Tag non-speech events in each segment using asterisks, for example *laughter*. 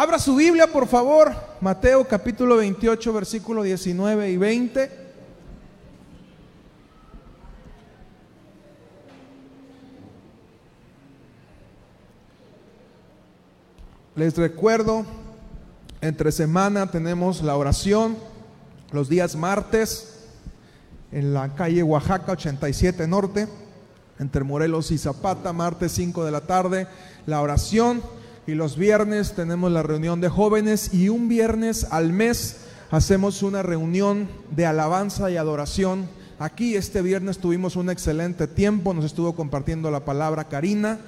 Abra su Biblia, por favor. Mateo capítulo 28, versículo 19 y 20. Les recuerdo, entre semana tenemos la oración, los días martes, en la calle Oaxaca 87 Norte, entre Morelos y Zapata, martes 5 de la tarde, la oración. Y los viernes tenemos la reunión de jóvenes y un viernes al mes hacemos una reunión de alabanza y adoración. Aquí este viernes tuvimos un excelente tiempo, nos estuvo compartiendo la palabra Karina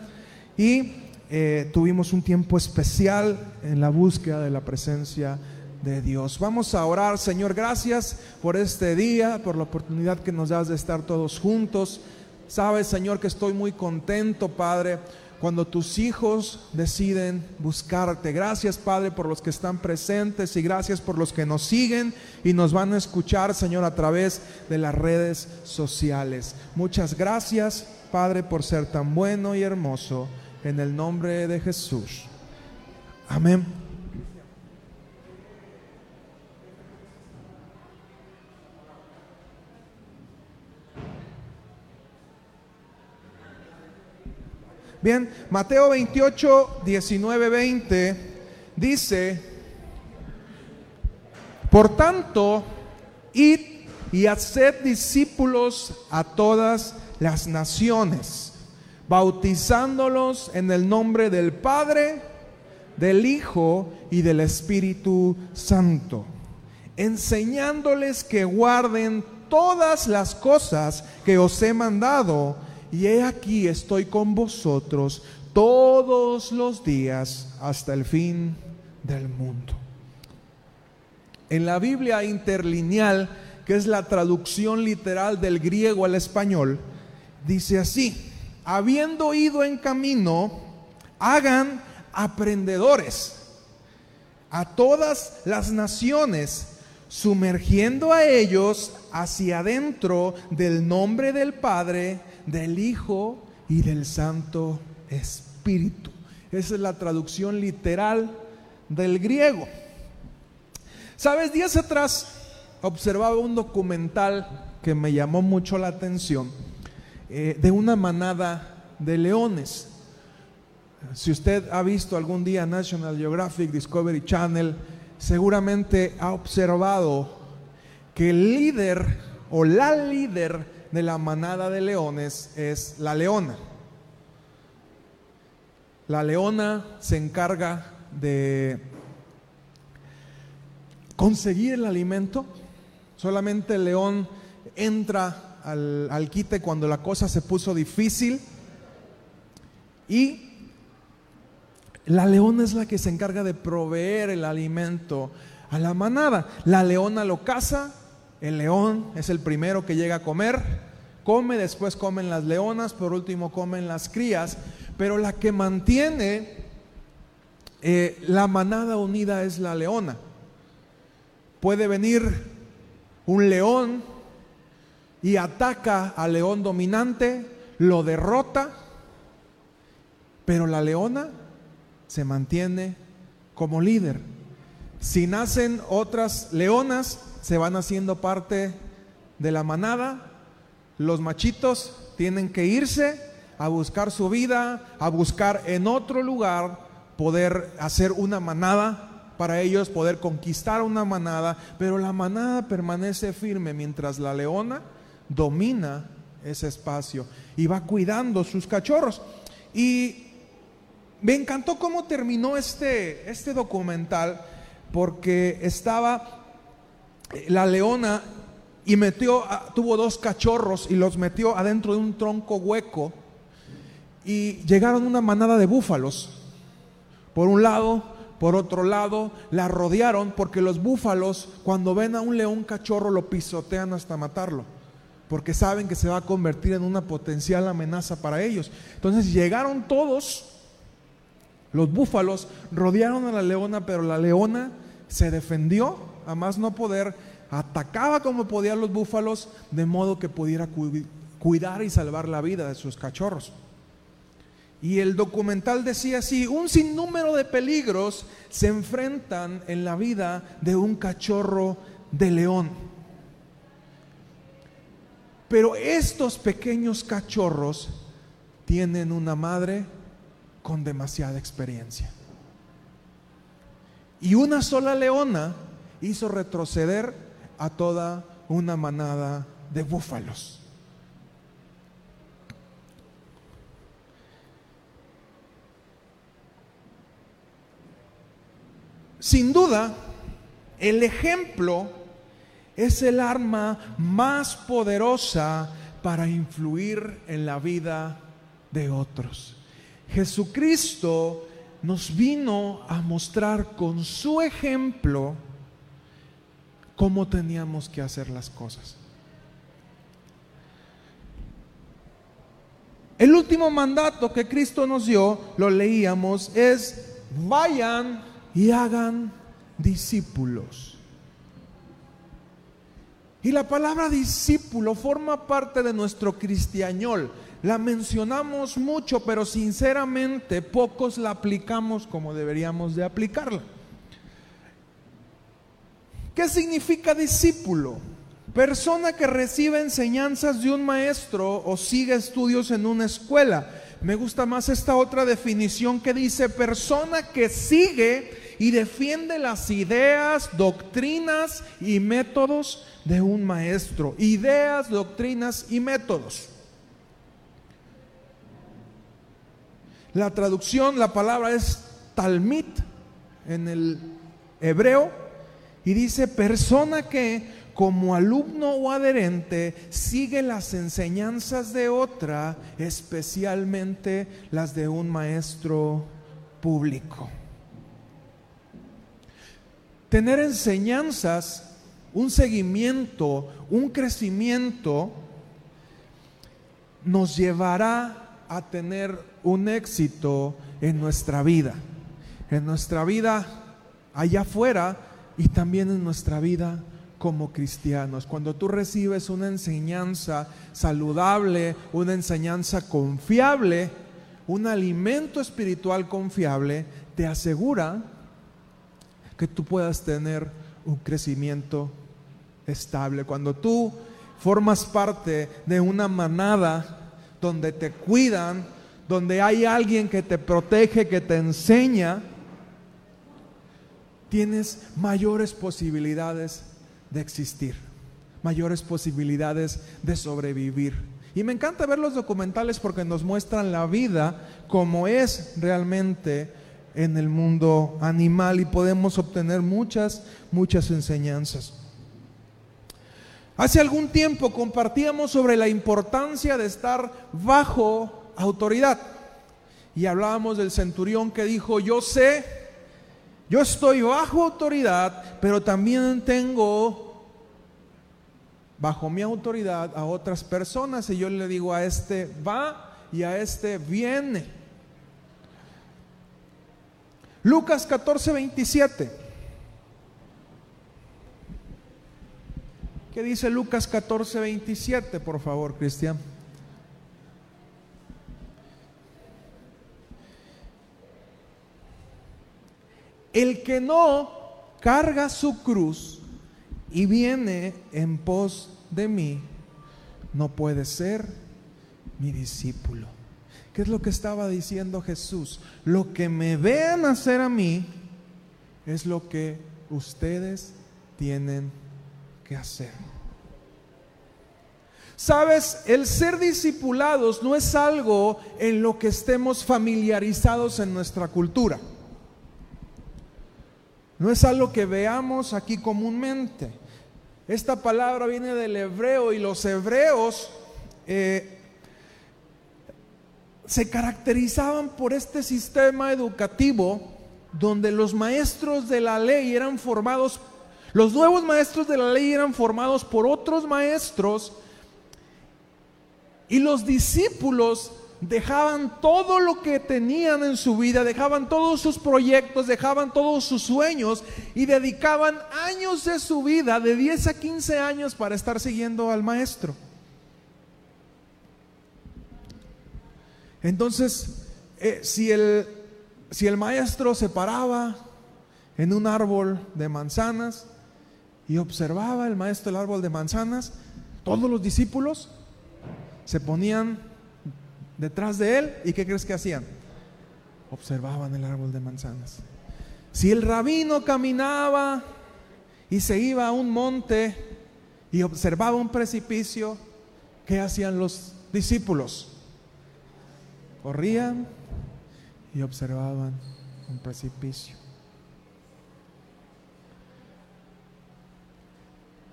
y eh, tuvimos un tiempo especial en la búsqueda de la presencia de Dios. Vamos a orar, Señor, gracias por este día, por la oportunidad que nos das de estar todos juntos. Sabes, Señor, que estoy muy contento, Padre, cuando tus hijos deciden buscarte. Gracias, Padre, por los que están presentes y gracias por los que nos siguen y nos van a escuchar, Señor, a través de las redes sociales. Muchas gracias, Padre, por ser tan bueno y hermoso en el nombre de Jesús. Amén. Bien, Mateo 28, 19, 20 dice, por tanto, id y haced discípulos a todas las naciones bautizándolos en el nombre del Padre, del Hijo y del Espíritu Santo, enseñándoles que guarden todas las cosas que os he mandado, y he aquí estoy con vosotros todos los días hasta el fin del mundo. En la Biblia interlineal, que es la traducción literal del griego al español, dice así, habiendo ido en camino, hagan aprendedores a todas las naciones, sumergiendo a ellos hacia adentro del nombre del Padre, del Hijo y del Santo Espíritu. Esa es la traducción literal del griego. Sabes, días atrás observaba un documental que me llamó mucho la atención eh, de una manada de leones. Si usted ha visto algún día National Geographic, Discovery Channel, seguramente ha observado que el líder o la líder de la manada de leones es la leona. La leona se encarga de conseguir el alimento. Solamente el león entra al, quite cuando la cosa se puso difícil. Y la leona es la que se encarga de proveer el alimento a la manada. La leona lo caza, el león es el primero que llega a comer, come, después comen las leonas, por último comen las crías, pero la que mantiene eh, la manada unida es la leona. Puede venir un león y ataca al león dominante, lo derrota, pero la leona se mantiene como líder. Si nacen otras leonas, se van haciendo parte de la manada, los machitos tienen que irse a buscar su vida, a buscar en otro lugar poder hacer una manada para ellos poder conquistar una manada, pero la manada permanece firme mientras la leona domina ese espacio y va cuidando sus cachorros. Y me encantó cómo terminó este, este documental, porque estaba la leona y metió, tuvo dos cachorros y los metió adentro de un tronco hueco y llegaron una manada de búfalos. Por un lado, por otro lado, la rodearon porque los búfalos cuando ven a un león cachorro lo pisotean hasta matarlo porque saben que se va a convertir en una potencial amenaza para ellos. Entonces llegaron todos, los búfalos rodearon a la leona, pero la leona se defendió a más no poder, atacaba como podían los búfalos, de modo que pudiera cuidar y salvar la vida de sus cachorros. Y el documental decía así, un sinnúmero de peligros se enfrentan en la vida de un cachorro de león. Pero estos pequeños cachorros tienen una madre con demasiada experiencia. Y una sola leona hizo retroceder a toda una manada de búfalos. Sin duda, el ejemplo es el arma más poderosa para influir en la vida de otros. Jesucristo nos vino a mostrar con su ejemplo cómo teníamos que hacer las cosas. El último mandato que Cristo nos dio, lo leíamos, es vayan y hagan discípulos. Y la palabra discípulo forma parte de nuestro cristianol. La mencionamos mucho, pero sinceramente pocos la aplicamos como deberíamos de aplicarla. ¿Qué significa discípulo? Persona que recibe enseñanzas de un maestro o sigue estudios en una escuela. Me gusta más esta otra definición que dice persona que sigue y defiende las ideas, doctrinas y métodos de un maestro. Ideas, doctrinas y métodos. La traducción, la palabra es talmit en el hebreo y dice persona que como alumno o adherente sigue las enseñanzas de otra, especialmente las de un maestro público. Tener enseñanzas, un seguimiento, un crecimiento, nos llevará a tener un éxito en nuestra vida, en nuestra vida allá afuera y también en nuestra vida como cristianos. Cuando tú recibes una enseñanza saludable, una enseñanza confiable, un alimento espiritual confiable, te asegura que tú puedas tener un crecimiento estable. Cuando tú formas parte de una manada donde te cuidan, donde hay alguien que te protege, que te enseña, tienes mayores posibilidades de existir, mayores posibilidades de sobrevivir. Y me encanta ver los documentales porque nos muestran la vida como es realmente en el mundo animal y podemos obtener muchas, muchas enseñanzas. Hace algún tiempo compartíamos sobre la importancia de estar bajo autoridad y hablábamos del centurión que dijo, yo sé, yo estoy bajo autoridad, pero también tengo bajo mi autoridad a otras personas y yo le digo a este va y a este viene. Lucas 14, 27. ¿Qué dice Lucas 14, 27, por favor, Cristian? El que no carga su cruz y viene en pos de mí, no puede ser mi discípulo. ¿Qué es lo que estaba diciendo Jesús? Lo que me vean hacer a mí es lo que ustedes tienen que hacer. Sabes, el ser discipulados no es algo en lo que estemos familiarizados en nuestra cultura. No es algo que veamos aquí comúnmente. Esta palabra viene del hebreo y los hebreos eh, se caracterizaban por este sistema educativo donde los maestros de la ley eran formados, los nuevos maestros de la ley eran formados por otros maestros y los discípulos dejaban todo lo que tenían en su vida, dejaban todos sus proyectos, dejaban todos sus sueños y dedicaban años de su vida, de 10 a 15 años, para estar siguiendo al maestro. Entonces, eh, si, el, si el maestro se paraba en un árbol de manzanas y observaba el maestro el árbol de manzanas, todos los discípulos se ponían detrás de él y ¿qué crees que hacían? Observaban el árbol de manzanas. Si el rabino caminaba y se iba a un monte y observaba un precipicio, ¿qué hacían los discípulos? Corrían y observaban un precipicio.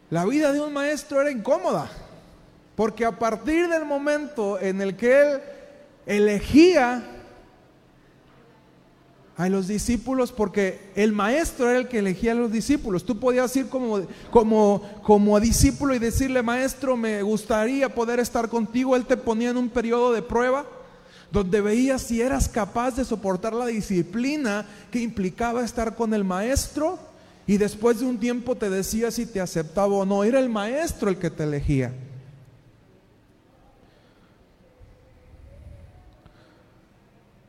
La vida de un maestro era incómoda, porque a partir del momento en el que él elegía a los discípulos, porque el maestro era el que elegía a los discípulos, tú podías ir como, como, como discípulo y decirle, maestro, me gustaría poder estar contigo, él te ponía en un periodo de prueba donde veías si eras capaz de soportar la disciplina que implicaba estar con el maestro y después de un tiempo te decía si te aceptaba o no. Era el maestro el que te elegía.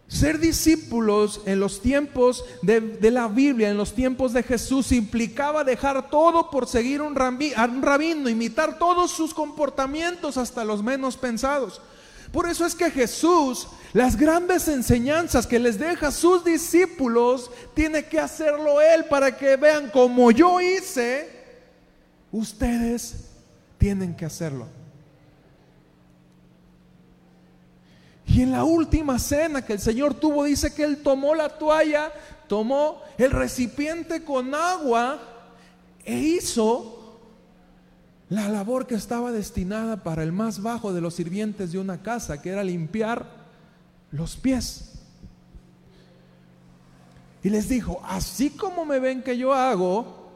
Ser discípulos en los tiempos de, la Biblia, en los tiempos de Jesús, implicaba dejar todo por seguir un, a un rabino, imitar todos sus comportamientos hasta los menos pensados. Por eso es que Jesús, las grandes enseñanzas que les deja a sus discípulos, tiene que hacerlo Él para que vean como yo hice, ustedes tienen que hacerlo. Y en la última cena que el Señor tuvo, dice que Él tomó la toalla, tomó el recipiente con agua e hizo la labor que estaba destinada para el más bajo de los sirvientes de una casa, que era limpiar los pies. Y les dijo, así como me ven que yo hago,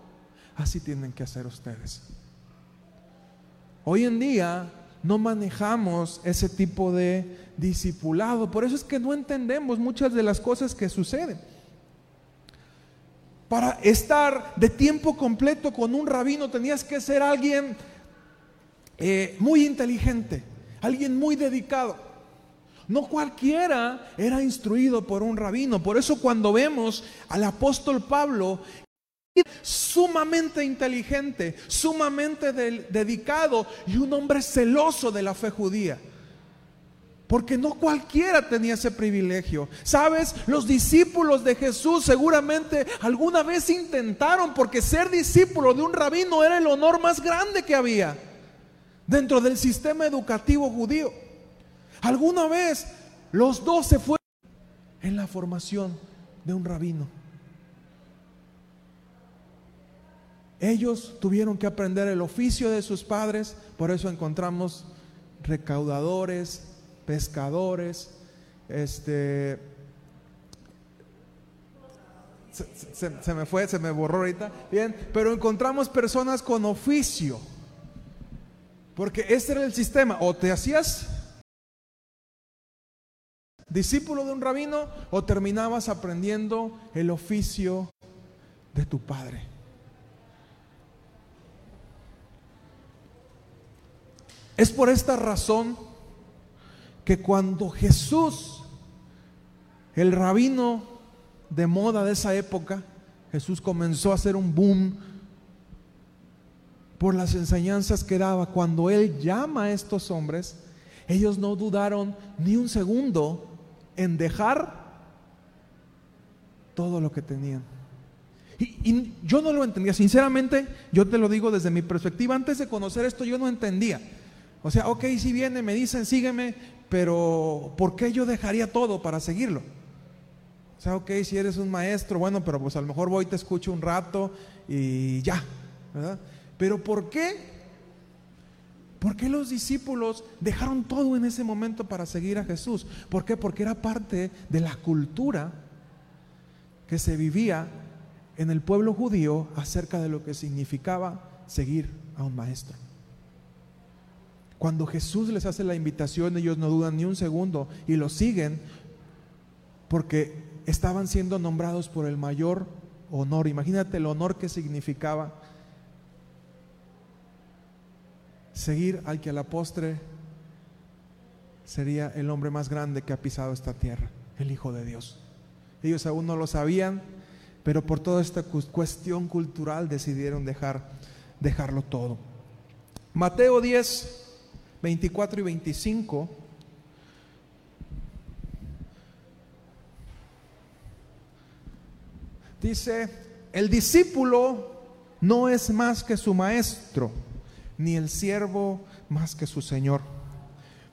así tienen que hacer ustedes. Hoy en día no manejamos ese tipo de discipulado, por eso es que no entendemos muchas de las cosas que suceden. Para estar de tiempo completo con un rabino tenías que ser alguien eh, muy inteligente, alguien muy dedicado. No cualquiera era instruido por un rabino. Por eso cuando vemos al apóstol Pablo, sumamente inteligente, sumamente dedicado y un hombre celoso de la fe judía. Porque no cualquiera tenía ese privilegio. Sabes, los discípulos de Jesús seguramente alguna vez intentaron, porque ser discípulo de un rabino era el honor más grande que había dentro del sistema educativo judío. Alguna vez los dos se fueron en la formación de un rabino. Ellos tuvieron que aprender el oficio de sus padres, por eso encontramos recaudadores, pescadores, este, se, me fue, se me borró ahorita, bien, pero encontramos personas con oficio, porque este era el sistema, o te hacías discípulo de un rabino o terminabas aprendiendo el oficio de tu padre. Es por esta razón que cuando Jesús, el rabino de moda de esa época, Jesús comenzó a hacer un boom por las enseñanzas que daba. Cuando Él llama a estos hombres, ellos no dudaron ni un segundo en dejar todo lo que tenían. Y, yo no lo entendía, sinceramente, yo te lo digo desde mi perspectiva, antes de conocer esto yo no entendía. O sea, ok, si viene, me dicen, sígueme, pero ¿por qué yo dejaría todo para seguirlo? O sea, ok, si eres un maestro, bueno, pero pues a lo mejor voy, te escucho un rato y ya, ¿verdad? Pero ¿por qué? ¿Por qué los discípulos dejaron todo en ese momento para seguir a Jesús? ¿Por qué? Porque era parte de la cultura que se vivía en el pueblo judío acerca de lo que significaba seguir a un maestro. Cuando Jesús les hace la invitación, ellos no dudan ni un segundo y lo siguen porque estaban siendo nombrados por el mayor honor. Imagínate el honor que significaba seguir al que a la postre sería el hombre más grande que ha pisado esta tierra, el Hijo de Dios. Ellos aún no lo sabían, pero por toda esta cuestión cultural decidieron dejar, dejarlo todo. Mateo 10, 24 y 25. Dice, el discípulo no es más que su maestro, ni el siervo más que su señor.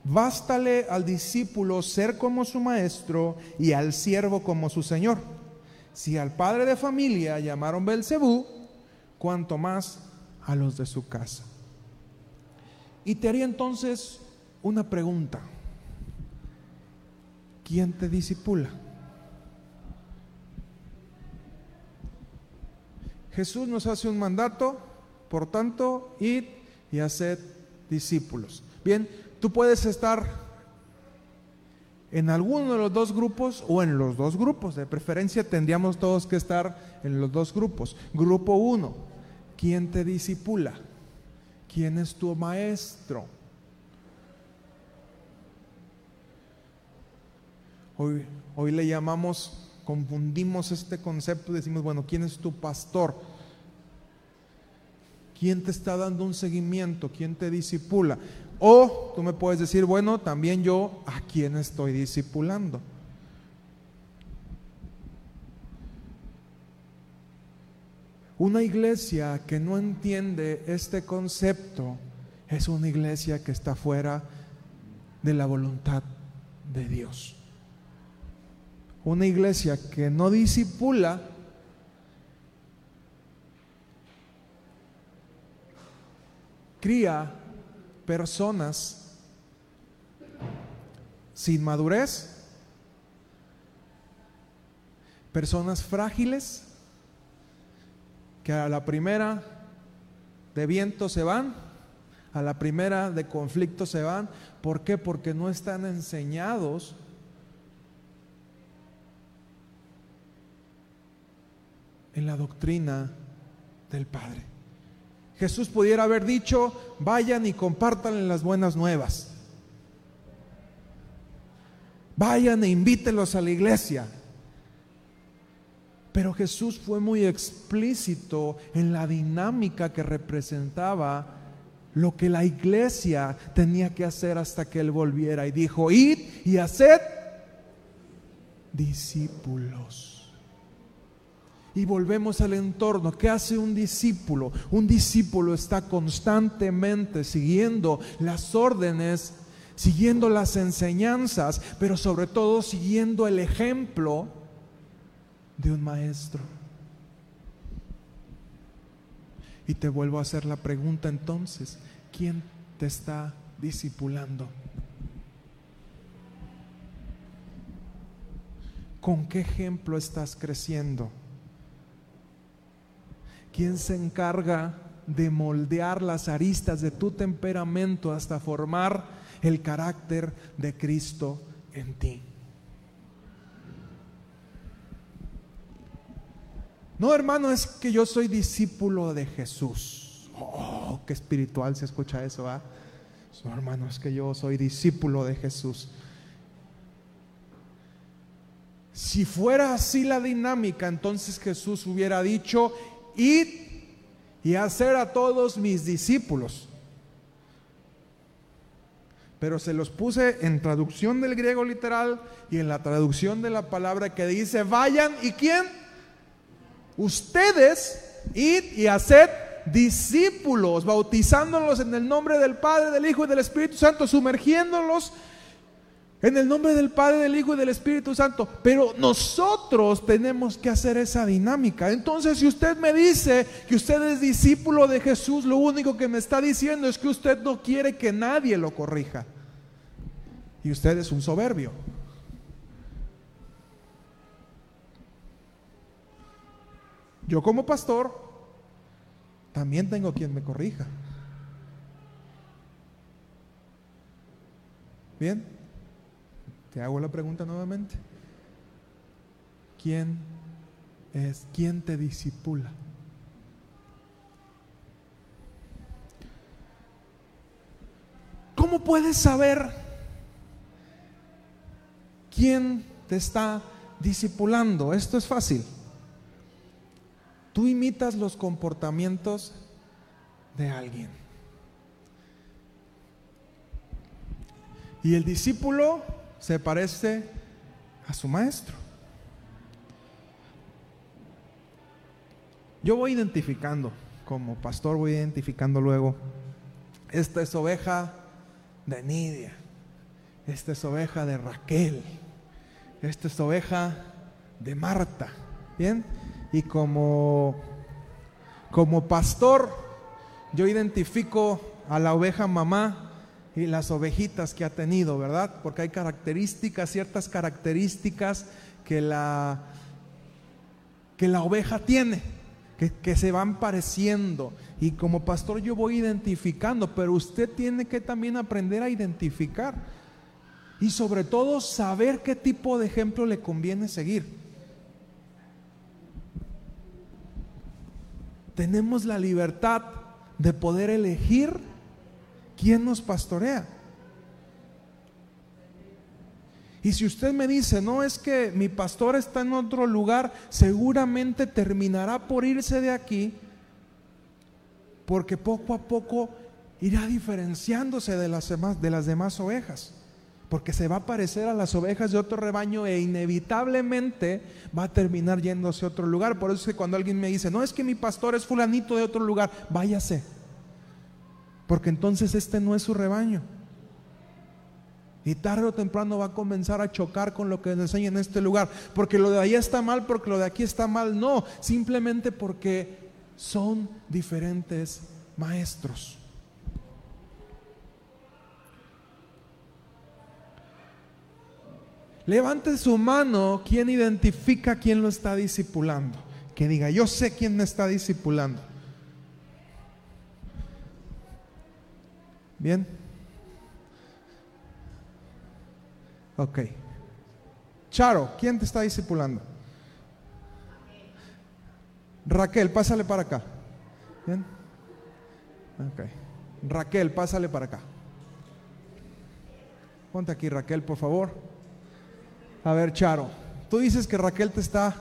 Bástale al discípulo ser como su maestro y al siervo como su señor. Si al padre de familia llamaron Belcebú, cuanto más a los de su casa. Y te haría entonces una pregunta. ¿Quién te disipula? Jesús nos hace un mandato, por tanto, id y haced discípulos. Bien, tú puedes estar en alguno de los dos grupos o en los dos grupos. De preferencia tendríamos todos que estar en los dos grupos. Grupo uno, ¿quién te disipula? ¿Quién es tu maestro? Hoy, hoy le llamamos, confundimos este concepto y decimos, bueno, ¿quién es tu pastor? ¿Quién te está dando un seguimiento? ¿Quién te disipula? O tú me puedes decir, bueno, también yo, ¿a quién estoy disipulando? Una iglesia que no entiende este concepto es una iglesia que está fuera de la voluntad de Dios. Una iglesia que no disipula cría personas sin madurez, personas frágiles, que a la primera de viento se van, a la primera de conflicto se van. ¿Por qué? Porque no están enseñados en la doctrina del Padre. Jesús pudiera haber dicho, vayan y compartan las buenas nuevas. Vayan e invítenlos a la iglesia. Pero Jesús fue muy explícito en la dinámica que representaba lo que la iglesia tenía que hacer hasta que Él volviera. Y dijo, id y haced discípulos. Y volvemos al entorno. ¿Qué hace un discípulo? Un discípulo está constantemente siguiendo las órdenes, siguiendo las enseñanzas, pero sobre todo siguiendo el ejemplo de un maestro. Y te vuelvo a hacer la pregunta entonces, ¿quién te está discipulando? ¿Con qué ejemplo estás creciendo? ¿Quién se encarga de moldear las aristas de tu temperamento hasta formar el carácter de Cristo en ti? No, hermano, es que yo soy discípulo de Jesús. Oh, qué espiritual se escucha eso, ¿ah? No, hermano, es que yo soy discípulo de Jesús. Si fuera así la dinámica, entonces Jesús hubiera dicho, id y hacer a todos mis discípulos. Pero se los puse en traducción del griego literal y en la traducción de la palabra que dice, vayan y quién? Ustedes id y haced discípulos, bautizándolos en el nombre del Padre, del Hijo y del Espíritu Santo, sumergiéndolos en el nombre del Padre, del Hijo y del Espíritu Santo. Pero nosotros tenemos que hacer esa dinámica. Entonces, si usted me dice que usted es discípulo de Jesús, lo único que me está diciendo es que usted no quiere que nadie lo corrija. Y usted es un soberbio. Yo como pastor también tengo quien me corrija. Bien, te hago la pregunta nuevamente. ¿Quién es, quién te disipula? ¿Cómo puedes saber quién te está discipulando. Esto es fácil. Tú imitas los comportamientos de alguien. Y el discípulo se parece a su maestro. Yo voy identificando, como pastor voy identificando luego, esta es oveja de Nidia, esta es oveja de Raquel, esta es oveja de Marta, ¿bien? Y como, como pastor, yo identifico a la oveja mamá y las ovejitas que ha tenido, ¿verdad? Porque hay características, ciertas características que la, que la oveja tiene que, se van pareciendo. Y como pastor yo voy identificando, pero usted tiene que también aprender a identificar. Y sobre todo saber qué tipo de ejemplo le conviene seguir. Tenemos la libertad de poder elegir quién nos pastorea. Y si usted me dice, no es que mi pastor está en otro lugar, seguramente terminará por irse de aquí, porque poco a poco irá diferenciándose de las demás, de las demás ovejas, porque se va a parecer a las ovejas de otro rebaño e inevitablemente va a terminar yéndose a otro lugar. Por eso es que cuando alguien me dice, no es que mi pastor es fulanito de otro lugar, váyase, porque entonces este no es su rebaño. Y tarde o temprano va a comenzar a chocar con lo que nos enseña en este lugar. Porque lo de ahí está mal, porque lo de aquí está mal. No, simplemente porque son diferentes maestros. Levante su mano quien identifica quién lo está discipulando. Que diga, yo sé quién me está discipulando. Bien. Ok. Charo, ¿quién te está discipulando? Raquel, pásale para acá. ¿Bien? Ok. Raquel, pásale para acá. Ponte aquí, Raquel, por favor. A ver, Charo, tú dices que Raquel te está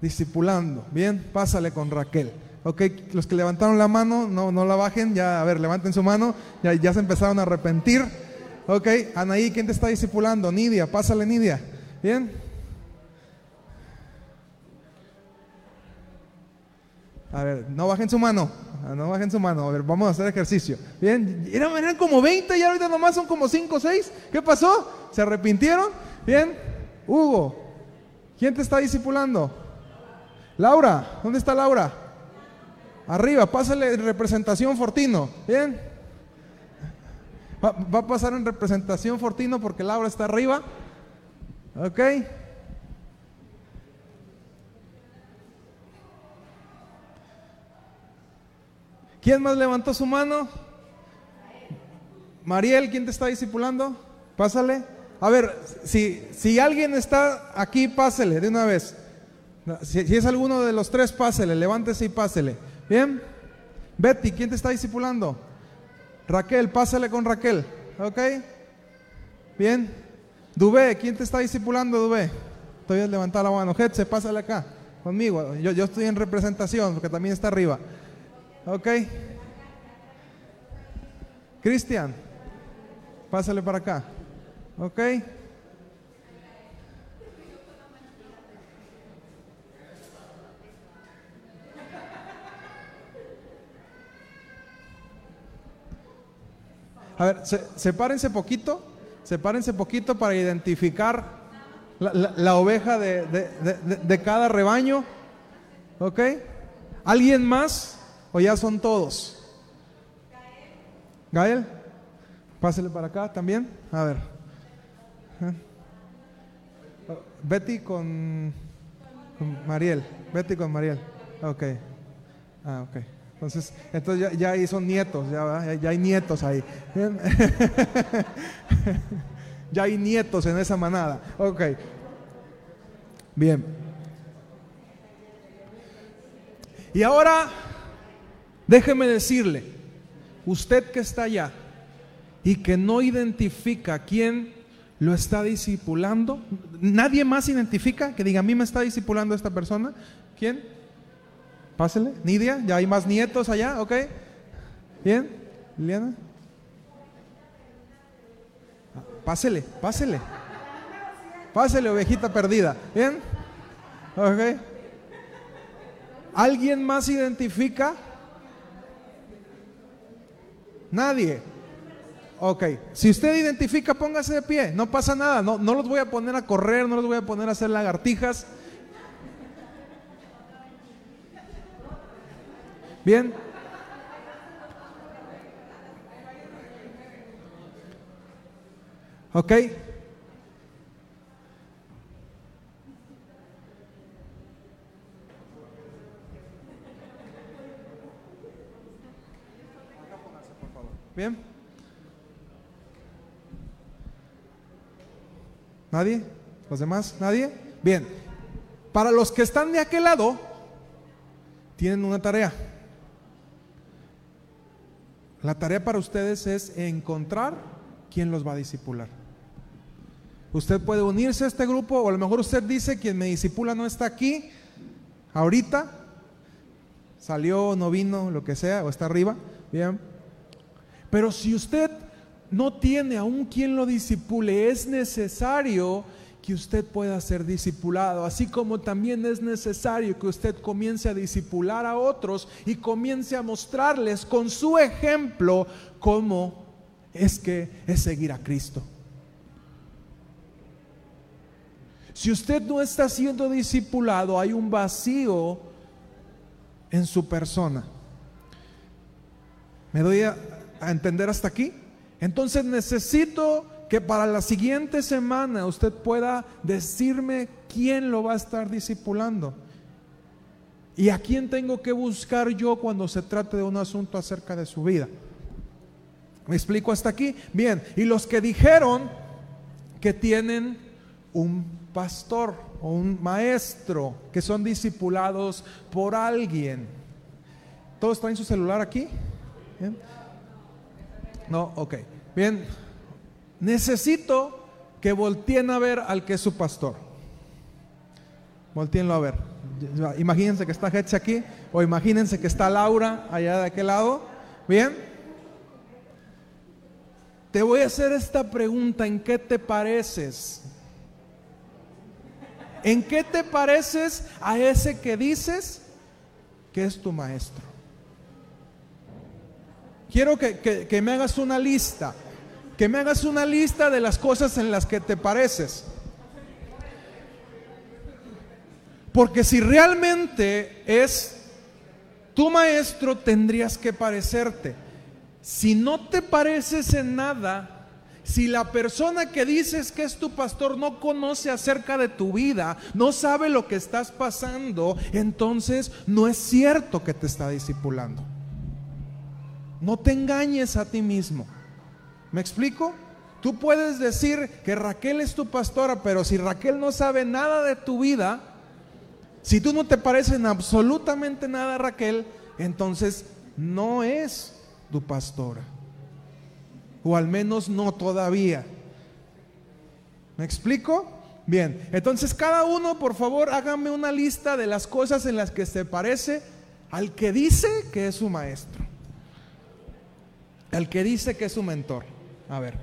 discipulando. Bien, pásale con Raquel. Ok, los que levantaron la mano, no, no la bajen. Ya, a ver, levanten su mano. Ya, ya se empezaron a arrepentir. Ok, Anaí, ¿quién te está discipulando? Nidia, pásale Nidia. Bien. A ver, no bajen su mano. Ah, no bajen su mano. A ver, vamos a hacer ejercicio. Bien. Eran, eran como 20 y ahorita nomás son como 5 o 6. ¿Qué pasó? ¿Se arrepintieron? Bien. Hugo, ¿quién te está discipulando? Laura, ¿dónde está Laura? Arriba, pásale representación Fortino. Bien. Va, a pasar en representación Fortino porque Laura está arriba. ¿Ok? ¿Quién más levantó su mano? Mariel, ¿quién te está discipulando? Pásale. A ver, si, si alguien está aquí, pásele de una vez. Si, es alguno de los tres, pásele, levántese y pásele. Bien. Betty, ¿quién te está discipulando? Raquel, pásale con Raquel. ¿Ok? Bien. Dubé, ¿quién te está discipulando, Dubé? Estoy a levantar la mano. se pásale acá conmigo. Yo, yo estoy en representación porque también está arriba. ¿Ok? Cristian, pásale para acá. ¿Ok? A ver, sepárense poquito, sepárense poquito para identificar la, oveja de, cada rebaño. ¿Ok? ¿Alguien más? ¿O ya son todos? Gael, pásele para acá también. A ver. Betty con, Mariel. Betty con Mariel. Ok. Ah, ok. Entonces, entonces ya, ahí son nietos, ya, ya hay nietos ahí. *laughs* ya hay nietos en esa manada. Ok. Bien. Y ahora, déjeme decirle, usted que está allá y que no identifica quién lo está discipulando. Nadie más identifica que diga, a mí me está discipulando esta persona. ¿Quién? Pásele. Nidia, ya hay más nietos allá, ¿ok? Bien. Liliana. Pásele, pásele. Pásele, ovejita perdida. Bien. Ok. ¿Alguien más identifica? Nadie. Ok, si usted identifica, póngase de pie, no pasa nada, no, no los voy a poner a correr, no los voy a poner a hacer lagartijas. Bien. Ok. Bien. ¿Nadie? ¿Los demás? ¿Nadie? Bien. Para los que están de aquel lado, tienen una tarea. La tarea para ustedes es encontrar quién los va a disipular. Usted puede unirse a este grupo o a lo mejor usted dice quien me disipula no está aquí ahorita, salió, no vino, lo que sea, o está arriba. Bien. Pero si usted no tiene aún quien lo disipule, es necesario que usted pueda ser discipulado, así como también es necesario que usted comience a disipular a otros y comience a mostrarles con su ejemplo cómo es que es seguir a Cristo. Si usted no está siendo discipulado, hay un vacío en su persona. ¿Me doy a entender hasta aquí? Entonces necesito que para la siguiente semana usted pueda decirme quién lo va a estar discipulando. ¿Y a quién tengo que buscar yo cuando se trate de un asunto acerca de su vida? ¿Me explico hasta aquí? Bien, y los que dijeron que tienen un pastor o un maestro, que son discipulados por alguien. ¿Todos traen su celular aquí? ¿Bien? No, ok. Bien, necesito que volteen a ver al que es su pastor. Volteenlo a ver. Imagínense que está Hetch aquí o imagínense que está Laura allá de aquel lado. Bien. Te voy a hacer esta pregunta, ¿en qué te pareces? ¿En qué te pareces a ese que dices que es tu maestro? Quiero que, me hagas una lista, que me hagas una lista de las cosas en las que te pareces. Porque si realmente es tu maestro, tendrías que parecerte. Si no te pareces en nada, si la persona que dices que es tu pastor no conoce acerca de tu vida, no sabe lo que estás pasando, entonces no es cierto que te está discipulando. No te engañes a ti mismo. ¿Me explico? Tú puedes decir que Raquel es tu pastora, pero si Raquel no sabe nada de tu vida, si tú no te pareces en absolutamente nada a Raquel, entonces no es tu pastora. O al menos no todavía. ¿Me explico? Bien, entonces cada uno, por favor, hágame una lista de las cosas en las que se parece al que dice que es su maestro. El que dice que es su mentor. A ver,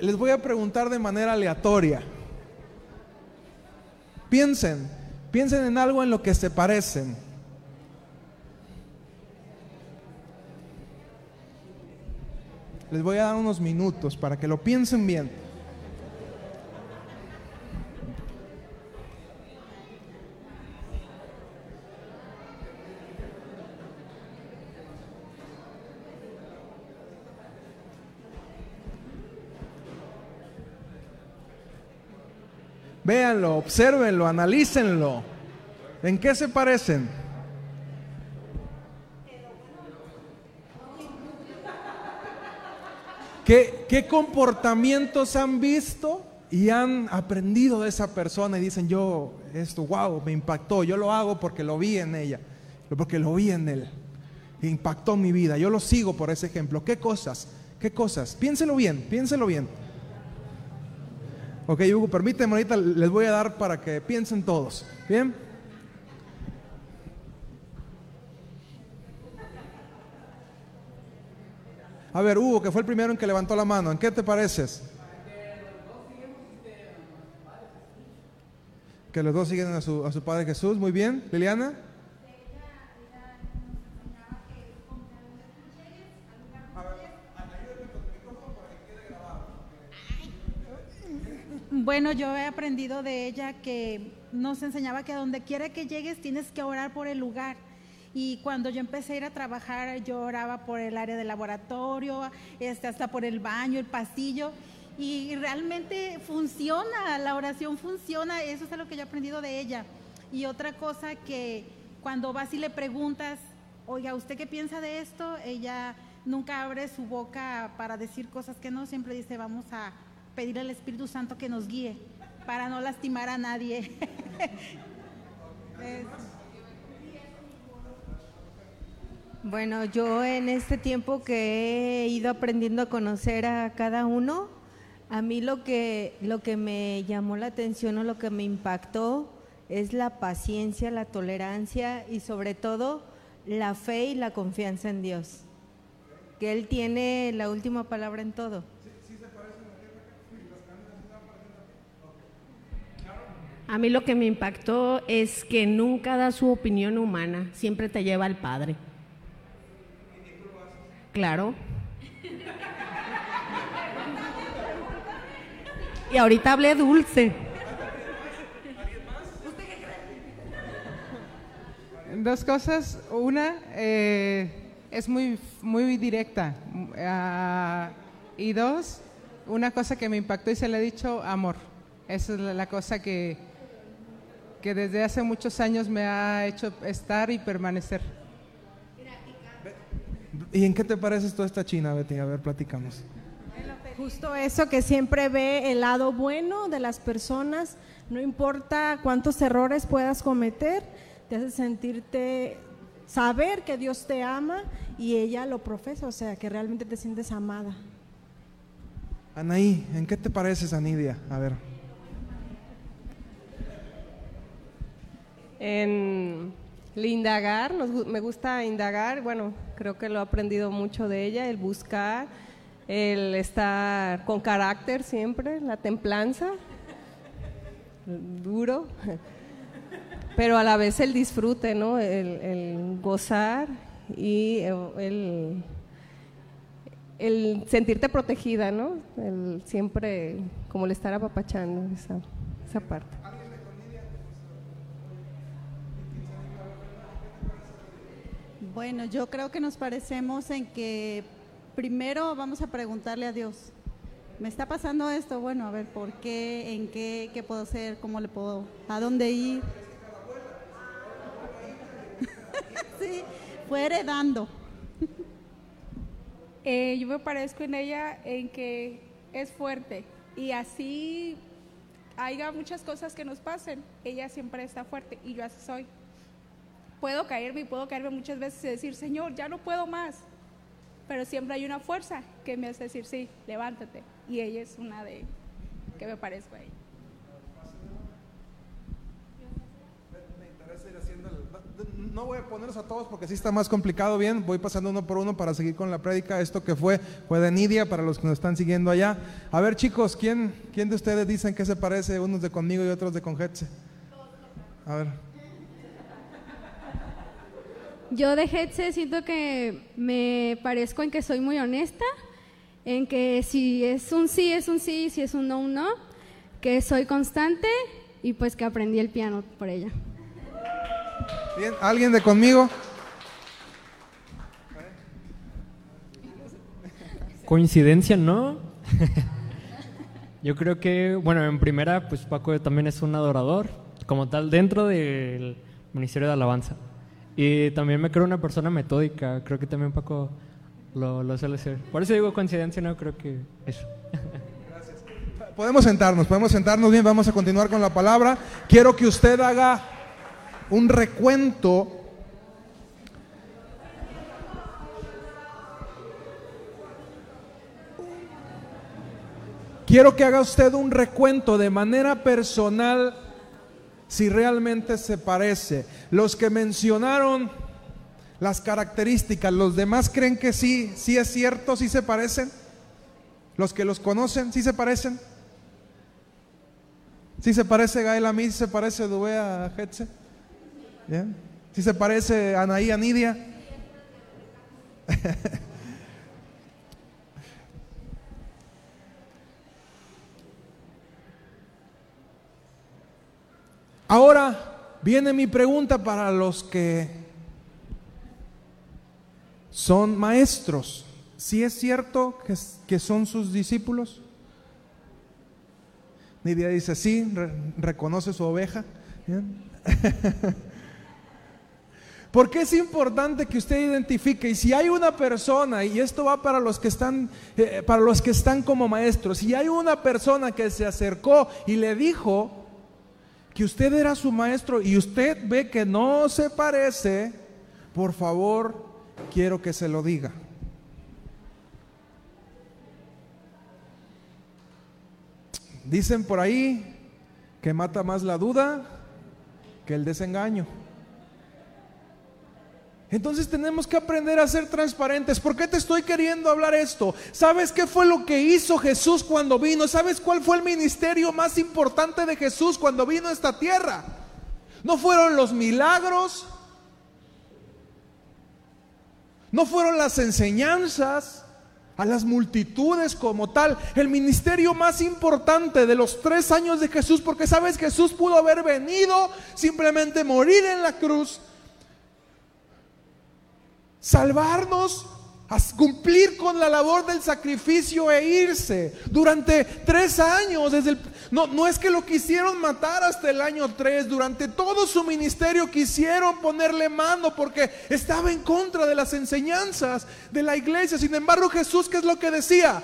les voy a preguntar de manera aleatoria. Piensen, piensen en algo en lo que se parecen. Les voy a dar unos minutos para que lo piensen bien. Véanlo, observenlo, analícenlo. ¿En qué se parecen? ¿Qué, ¿Qué, comportamientos han visto y han aprendido de esa persona y dicen, yo, esto, wow, me impactó, yo lo hago porque lo vi en ella, porque lo vi en él, impactó mi vida, yo lo sigo por ese ejemplo. ¿Qué cosas? ¿Qué cosas? Piénselo bien, piénselo bien. Ok, Hugo, permíteme, ahorita les voy a dar para que piensen todos. ¿Bien? A ver, Hugo, que fue el primero en que levantó la mano, ¿en qué te pareces? Que los dos siguen a su, a su Padre Jesús, muy bien. Liliana. Bueno, yo he aprendido de ella que nos enseñaba que a donde quiera que llegues tienes que orar por el lugar. Y cuando yo empecé a ir a trabajar, yo oraba por el área del laboratorio, este, hasta por el baño, el pasillo. Y realmente funciona, la oración funciona, eso es lo que yo he aprendido de ella. Y otra cosa que cuando vas y le preguntas, oiga, ¿usted qué piensa de esto? Ella nunca abre su boca para decir cosas que no, siempre dice, vamos a pedir al Espíritu Santo que nos guíe para no lastimar a nadie. *laughs* Bueno, yo en este tiempo que he ido aprendiendo a conocer a cada uno, a mí lo que, lo que me llamó la atención o lo que me impactó es la paciencia, la tolerancia y sobre todo la fe y la confianza en Dios. Que Él tiene la última palabra en todo. A mí lo que me impactó es que nunca da su opinión humana, siempre te lleva al Padre. Claro. Y ahorita hablé dulce. Dos cosas. Una, eh, es muy, muy directa. Ah, y dos, una cosa que me impactó y se le he dicho, amor. Esa es la cosa que, que desde hace muchos años me ha hecho estar y permanecer. ¿Y en qué te parece toda esta China, Betty? A ver, platicamos. Justo eso, que siempre ve el lado bueno de las personas, no importa cuántos errores puedas cometer, te hace sentirte, saber que Dios te ama y ella lo profesa, o sea, que realmente te sientes amada. Anaí, ¿en qué te pareces, Anidia? A ver. En indagar, me gusta indagar, bueno, creo que lo he aprendido mucho de ella, el buscar, el estar con carácter siempre, la templanza, duro, pero a la vez el disfrute, ¿no? El, gozar y el, el, sentirte protegida, ¿no? El siempre como el estar apapachando esa, esa parte. Bueno, yo creo que nos parecemos en que primero vamos a preguntarle a Dios, ¿me está pasando esto? Bueno, a ver, ¿por qué? ¿En qué? ¿Qué puedo hacer? ¿Cómo le puedo? ¿A dónde ir? *laughs* sí, fue heredando. *laughs* Eh, yo me parezco en ella en que es fuerte y así haya muchas cosas que nos pasen, ella siempre está fuerte y yo así soy puedo caerme y puedo caerme muchas veces y decir, Señor, ya no puedo más. Pero siempre hay una fuerza que me hace decir, sí, levántate. Y ella es una de que me parezco a ella. No voy a ponerlos a todos porque sí está más complicado. Bien, voy pasando uno por uno para seguir con la prédica. Esto que fue fue de Nidia para los que nos están siguiendo allá. A ver, chicos, ¿quién, quién de ustedes dicen que se parece? Unos de conmigo y otros de Conjetse. A ver. Yo de Hetze siento que me parezco en que soy muy honesta, en que si es un sí, es un sí, si es un no, un no, que soy constante y pues que aprendí el piano por ella. Bien, ¿alguien de conmigo? Coincidencia, ¿no? *laughs* Yo creo que, bueno, en primera, pues Paco también es un adorador, como tal, dentro del Ministerio de Alabanza. Y también me creo una persona metódica. Creo que también Paco lo, lo suele ser. Por eso digo coincidencia, no creo que eso. Gracias. Podemos sentarnos, podemos sentarnos bien, vamos a continuar con la palabra. Quiero que usted haga un recuento quiero que haga usted un recuento de manera personal si realmente se parece. Los que mencionaron las características, los demás creen que sí, sí es cierto, sí se parecen. Los que los conocen, sí se parecen. ¿Sí se parece Gael a mí? ¿Sí se parece Dubé a Hetze? ¿Sí se parece Anaí a Nidia? *laughs* Ahora viene mi pregunta para los que son maestros. ¿Sí es cierto que, que son sus discípulos? Nidia dice, sí, reconoce su oveja. *laughs* Porque es importante que usted identifique, y si hay una persona, y esto va para los que están, eh, para los que están como maestros, si hay una persona que se acercó y le dijo que usted era su maestro y usted ve que no se parece, por favor, quiero que se lo diga. Dicen por ahí que mata más la duda que el desengaño. Entonces tenemos que aprender a ser transparentes. ¿Por qué te estoy queriendo hablar esto? ¿Sabes qué fue lo que hizo Jesús cuando vino? ¿Sabes cuál fue el ministerio más importante de Jesús cuando vino a esta tierra? No fueron los milagros, no fueron las enseñanzas, a las multitudes como tal. El ministerio más importante de los tres años de Jesús, porque sabes, Jesús pudo haber venido simplemente morir en la cruz, salvarnos, a cumplir con la labor del sacrificio e irse durante tres años. Desde el, no, no es que lo quisieron matar hasta el año tres, durante todo su ministerio quisieron ponerle mano porque estaba en contra de las enseñanzas de la iglesia. Sin embargo, Jesús, ¿qué es lo que decía?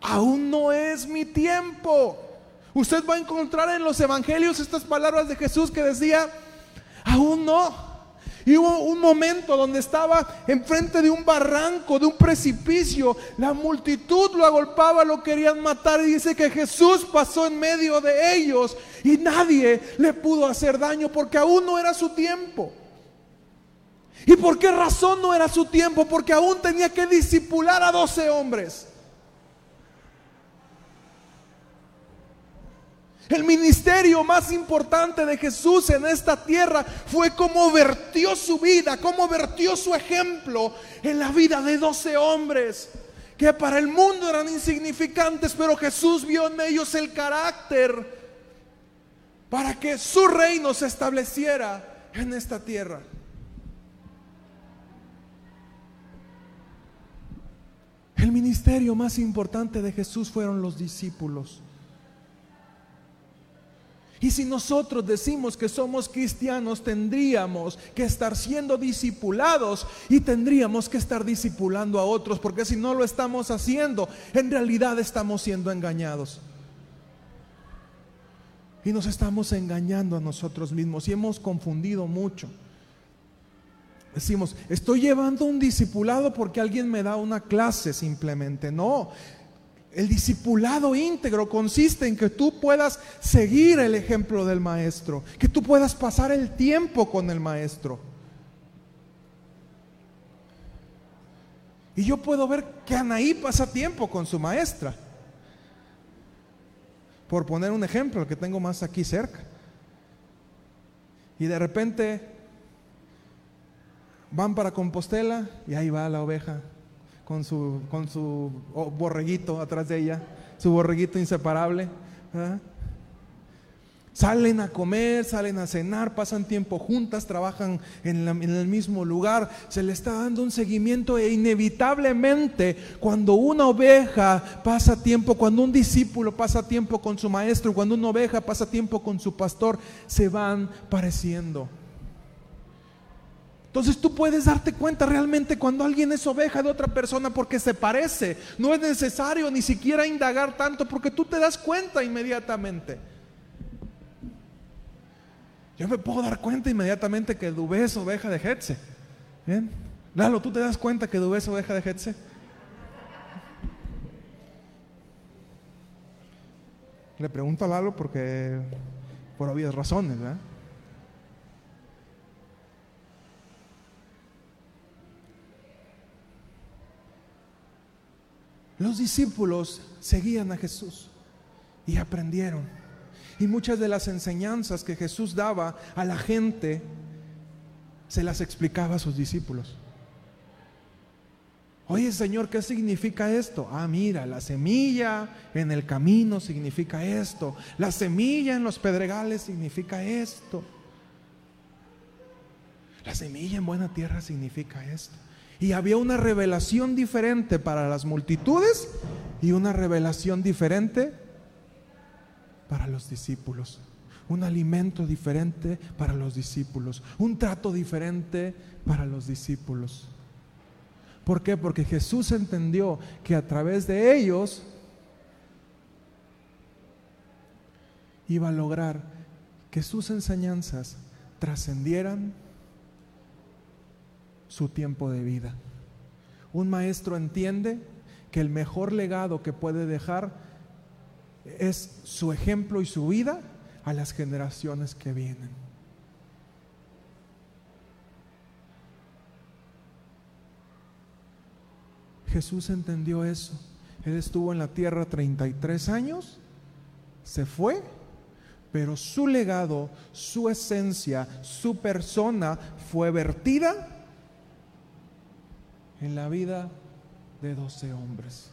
Aún no es mi tiempo. Usted va a encontrar en los evangelios estas palabras de Jesús que decía, aún no. Y hubo un momento donde estaba enfrente de un barranco, de un precipicio. La multitud lo agolpaba, lo querían matar. Y dice que Jesús pasó en medio de ellos y nadie le pudo hacer daño porque aún no era su tiempo. ¿Y por qué razón no era su tiempo? Porque aún tenía que disipular a doce hombres. El ministerio más importante de Jesús en esta tierra fue cómo vertió su vida, cómo vertió su ejemplo en la vida de doce hombres que para el mundo eran insignificantes, pero Jesús vio en ellos el carácter para que su reino se estableciera en esta tierra. El ministerio más importante de Jesús fueron los discípulos. Y si nosotros decimos que somos cristianos, tendríamos que estar siendo discipulados y tendríamos que estar discipulando a otros, porque si no lo estamos haciendo, en realidad estamos siendo engañados. Y nos estamos engañando a nosotros mismos y hemos confundido mucho. Decimos, estoy llevando un discipulado porque alguien me da una clase simplemente. No, el discipulado íntegro consiste en que tú puedas seguir el ejemplo del maestro, que tú puedas pasar el tiempo con el maestro. Y yo puedo ver que Anaí pasa tiempo con su maestra. Por poner un ejemplo, el que tengo más aquí cerca. Y de repente van para Compostela y ahí va la oveja con su, con su borreguito atrás de ella, su borreguito inseparable. Salen a comer, salen a cenar, pasan tiempo juntas, trabajan en, el mismo lugar, se le está dando un seguimiento e inevitablemente cuando una oveja pasa tiempo, cuando un discípulo pasa tiempo con su maestro, cuando una oveja pasa tiempo con su pastor, se van pareciendo. Entonces tú puedes darte cuenta realmente cuando alguien es oveja de otra persona porque se parece. No es necesario ni siquiera indagar tanto porque tú te das cuenta inmediatamente. Yo me puedo dar cuenta inmediatamente que Dubé es oveja de Hetze. ¿Bien? Lalo, ¿tú te das cuenta que Dubé es oveja de Hetze? Le pregunto a Lalo porque, por obvias razones, ¿verdad? Los discípulos seguían a Jesús y aprendieron. Y muchas de las enseñanzas que Jesús daba a la gente se las explicaba a sus discípulos. Oye Señor, ¿qué significa esto? Ah, mira, la semilla en el camino significa esto. La semilla en los pedregales significa esto. La semilla en buena tierra significa esto. Y había una revelación diferente para las multitudes y una revelación diferente para los discípulos. Un alimento diferente para los discípulos. Un trato diferente para los discípulos. ¿Por qué? Porque Jesús entendió que a través de ellos iba a lograr que sus enseñanzas trascendieran su tiempo de vida. Un maestro entiende que el mejor legado que puede dejar es su ejemplo y su vida a las generaciones que vienen. Jesús entendió eso. Él estuvo en la tierra 33 años, se fue, pero su legado, su esencia, su persona fue vertida en la vida de doce hombres.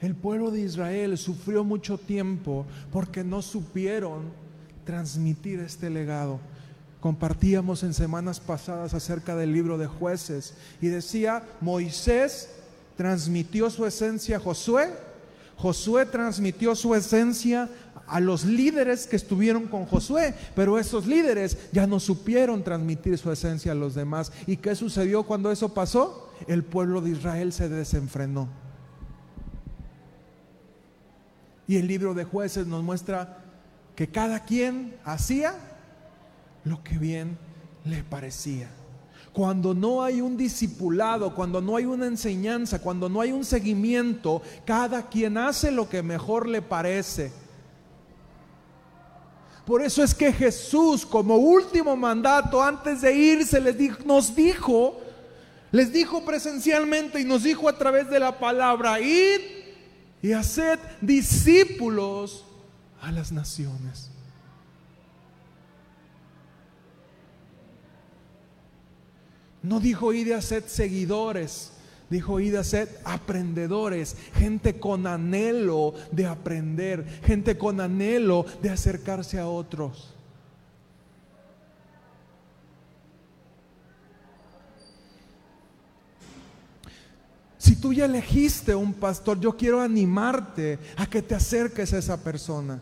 El pueblo de Israel sufrió mucho tiempo porque no supieron transmitir este legado. Compartíamos en semanas pasadas acerca del libro de jueces y decía, Moisés transmitió su esencia a Josué, Josué transmitió su esencia a los líderes que estuvieron con Josué, pero esos líderes ya no supieron transmitir su esencia a los demás. ¿Y qué sucedió cuando eso pasó? El pueblo de Israel se desenfrenó. Y el libro de jueces nos muestra que cada quien hacía lo que bien le parecía. Cuando no hay un discipulado, cuando no hay una enseñanza, cuando no hay un seguimiento, cada quien hace lo que mejor le parece. Por eso es que Jesús, como último mandato, antes de irse, les nos dijo, les dijo presencialmente y nos dijo a través de la palabra, id y haced discípulos a las naciones. No dijo id y haced seguidores, Dijo, id a aprendedores, gente con anhelo de aprender, gente con anhelo de acercarse a otros. Si tú ya elegiste un pastor, yo quiero animarte a que te acerques a esa persona.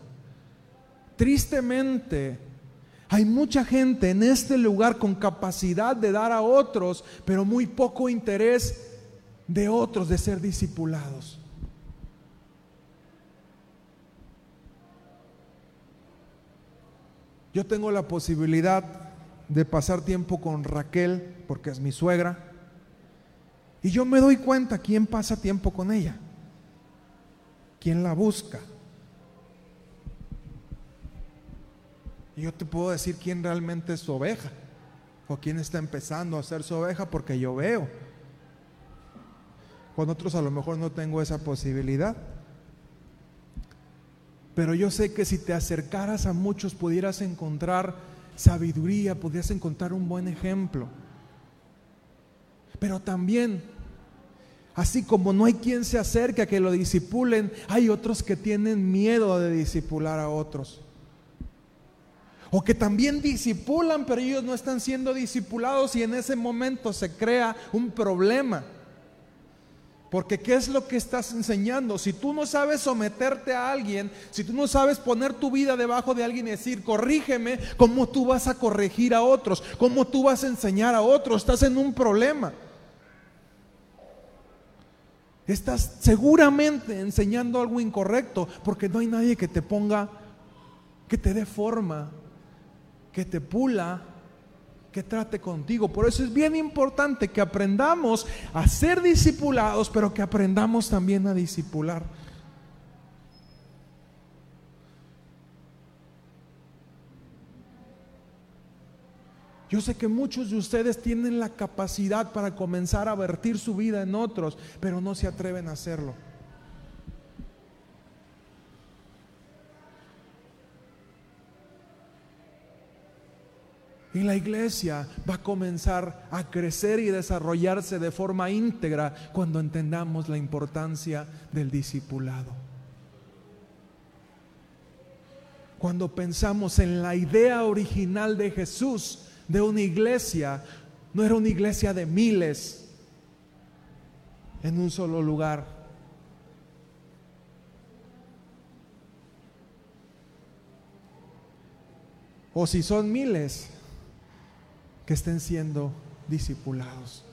Tristemente, hay mucha gente en este lugar con capacidad de dar a otros, pero muy poco interés de otros de ser discipulados. Yo tengo la posibilidad de pasar tiempo con Raquel, porque es mi suegra, y yo me doy cuenta quién pasa tiempo con ella, quién la busca. Y yo te puedo decir quién realmente es su oveja, o quién está empezando a ser su oveja, porque yo veo. Con otros a lo mejor no tengo esa posibilidad. Pero yo sé que si te acercaras a muchos pudieras encontrar sabiduría, pudieras encontrar un buen ejemplo. Pero también, así como no hay quien se acerque a que lo disipulen, hay otros que tienen miedo de disipular a otros. O que también disipulan, pero ellos no están siendo disipulados y en ese momento se crea un problema. Porque ¿qué es lo que estás enseñando? Si tú no sabes someterte a alguien, si tú no sabes poner tu vida debajo de alguien y decir, corrígeme, ¿cómo tú vas a corregir a otros? ¿Cómo tú vas a enseñar a otros? Estás en un problema. Estás seguramente enseñando algo incorrecto porque no hay nadie que te ponga, que te dé forma, que te pula, que trate contigo. Por eso es bien importante que aprendamos a ser discipulados, pero que aprendamos también a discipular. Yo sé que muchos de ustedes tienen la capacidad para comenzar a vertir su vida en otros, pero no se atreven a hacerlo. Y la iglesia va a comenzar a crecer y desarrollarse de forma íntegra cuando entendamos la importancia del discipulado. Cuando pensamos en la idea original de Jesús de una iglesia, no era una iglesia de miles en un solo lugar. O si son miles, que estén siendo discipulados.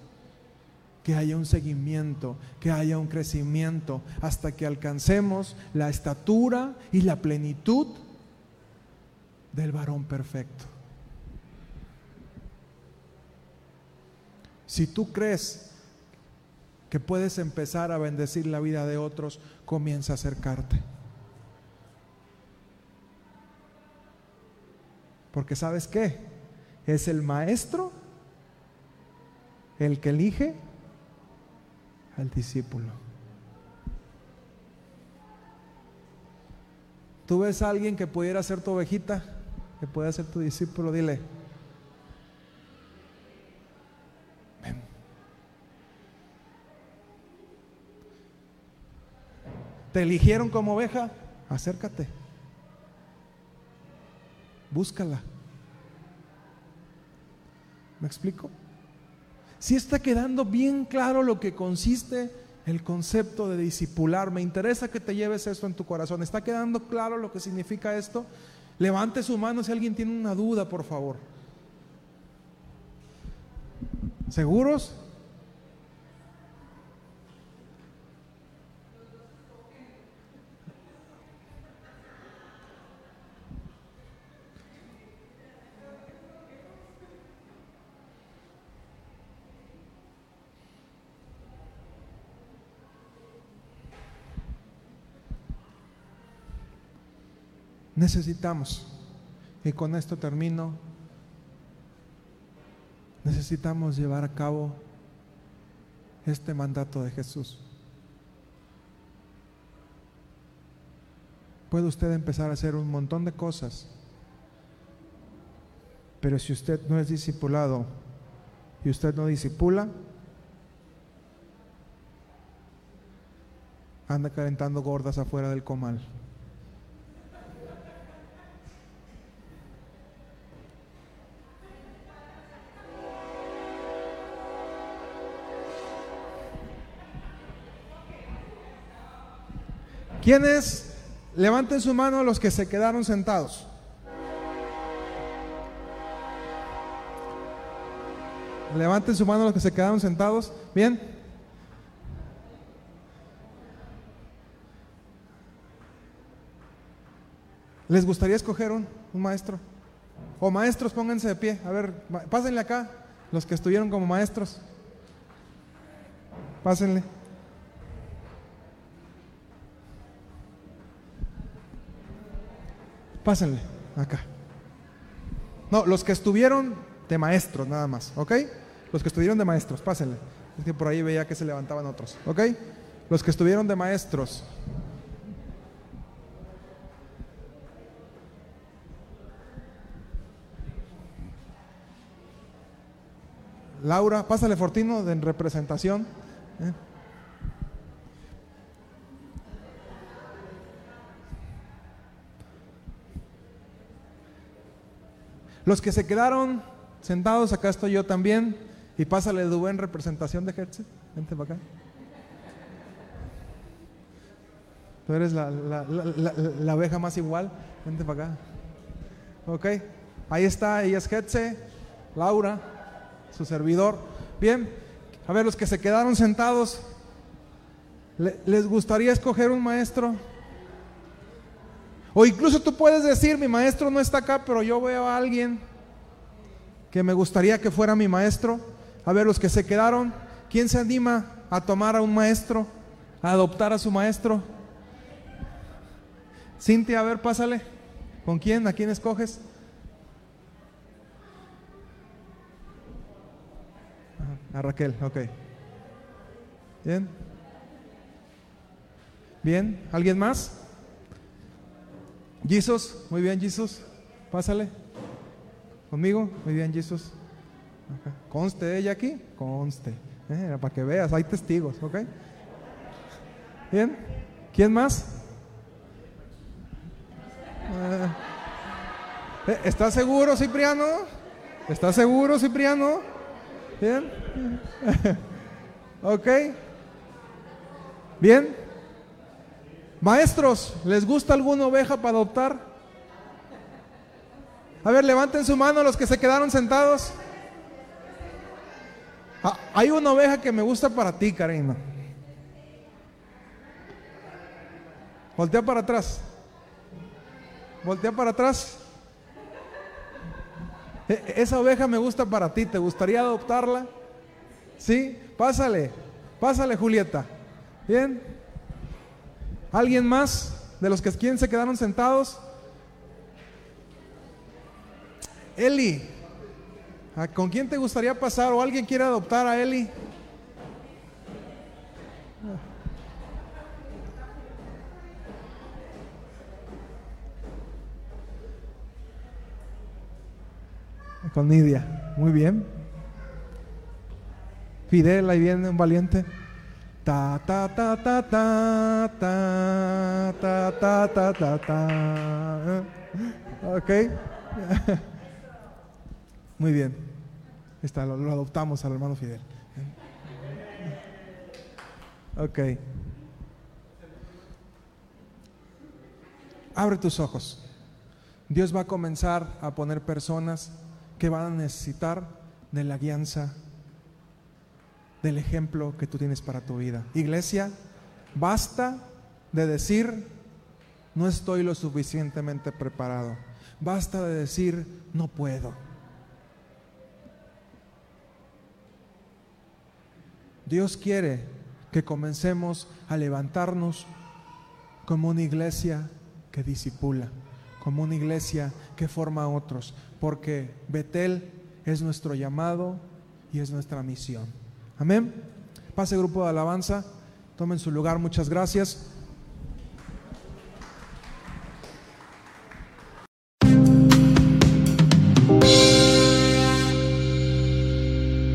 Que haya un seguimiento, que haya un crecimiento hasta que alcancemos la estatura y la plenitud del varón perfecto. Si tú crees que puedes empezar a bendecir la vida de otros, comienza a acercarte. Porque sabes qué? Es el maestro el que elige al discípulo. Tú ves a alguien que pudiera ser tu ovejita, que pueda ser tu discípulo, dile. ¿Te eligieron como oveja? Acércate. Búscala. ¿Me explico? Si está quedando bien claro lo que consiste el concepto de discipular, me interesa que te lleves esto en tu corazón. ¿Está quedando claro lo que significa esto? Levante su mano si alguien tiene una duda, por favor. ¿Seguros? Necesitamos, y con esto termino, necesitamos llevar a cabo este mandato de Jesús. Puede usted empezar a hacer un montón de cosas, pero si usted no es discipulado y usted no disipula, anda calentando gordas afuera del comal. ¿Quiénes? Levanten su mano los que se quedaron sentados. Levanten su mano los que se quedaron sentados. Bien. ¿Les gustaría escoger un, un, maestro? O maestros, pónganse de pie. A ver, pásenle acá, los que estuvieron como maestros. Pásenle. Pásenle, acá. No, los que estuvieron de maestros nada más, ¿ok? Los que estuvieron de maestros, pásenle. Por ahí veía que se levantaban otros, ¿ok? Los que estuvieron de maestros. Laura, pásale Fortino de representación. ¿eh? Los que se quedaron sentados, acá estoy yo también. Y pásale de buen representación de Hertz. Vente para acá. Tú eres la, la, abeja más igual. Vente para acá. Ok. Ahí está, ella es Hetze, Laura, su servidor. Bien. A ver, los que se quedaron sentados, ¿les gustaría escoger un maestro? O incluso tú puedes decir, mi maestro no está acá, pero yo veo a alguien que me gustaría que fuera mi maestro? A ver, los que se quedaron, ¿quién se anima a tomar a un maestro, a adoptar a su maestro? Cintia, a ver, pásale. ¿Con quién? ¿A quién escoges? A Raquel, ok. Bien. Bien, ¿alguien más? Jesus, muy bien, Jesus. Pásale. ¿Conmigo? Muy bien, Jesus. Acá. Conste ella aquí, conste. Eh, para que veas, hay testigos, ¿ok? Bien. ¿Quién más? Eh, ¿Estás seguro, Cipriano? ¿Estás seguro, Cipriano? Bien. *laughs* ok. Bien. Maestros, ¿les gusta alguna oveja para adoptar? A ver, levanten su mano los que se quedaron sentados. Ah, hay una oveja que me gusta para ti, Karina. Voltea para atrás. Voltea para atrás. E- Esa oveja me gusta para ti. ¿Te gustaría adoptarla? Sí, pásale. Pásale, Julieta. Bien. ¿Alguien más de los que quién se quedaron sentados? Eli, ¿a- ¿con quién te gustaría pasar o alguien quiere adoptar a Eli? Con Nidia, muy bien. Fidel, ahí viene un valiente. Ta ta ta ta ta ta ta ta ta ta ta. Ok. *laughs* Muy bien. Está, lo, lo adoptamos al hermano Fidel. Ok. Abre tus ojos. Dios va a comenzar a poner personas que van a necesitar de la guianza, del ejemplo que tú tienes para tu vida. Iglesia, basta de decir, no estoy lo suficientemente preparado. Basta de decir, no puedo. Dios quiere que comencemos a levantarnos como una iglesia que disipula, como una iglesia que forma a otros, porque Betel es nuestro llamado y es nuestra misión. Amén. Pase grupo de alabanza, tomen su lugar, muchas gracias.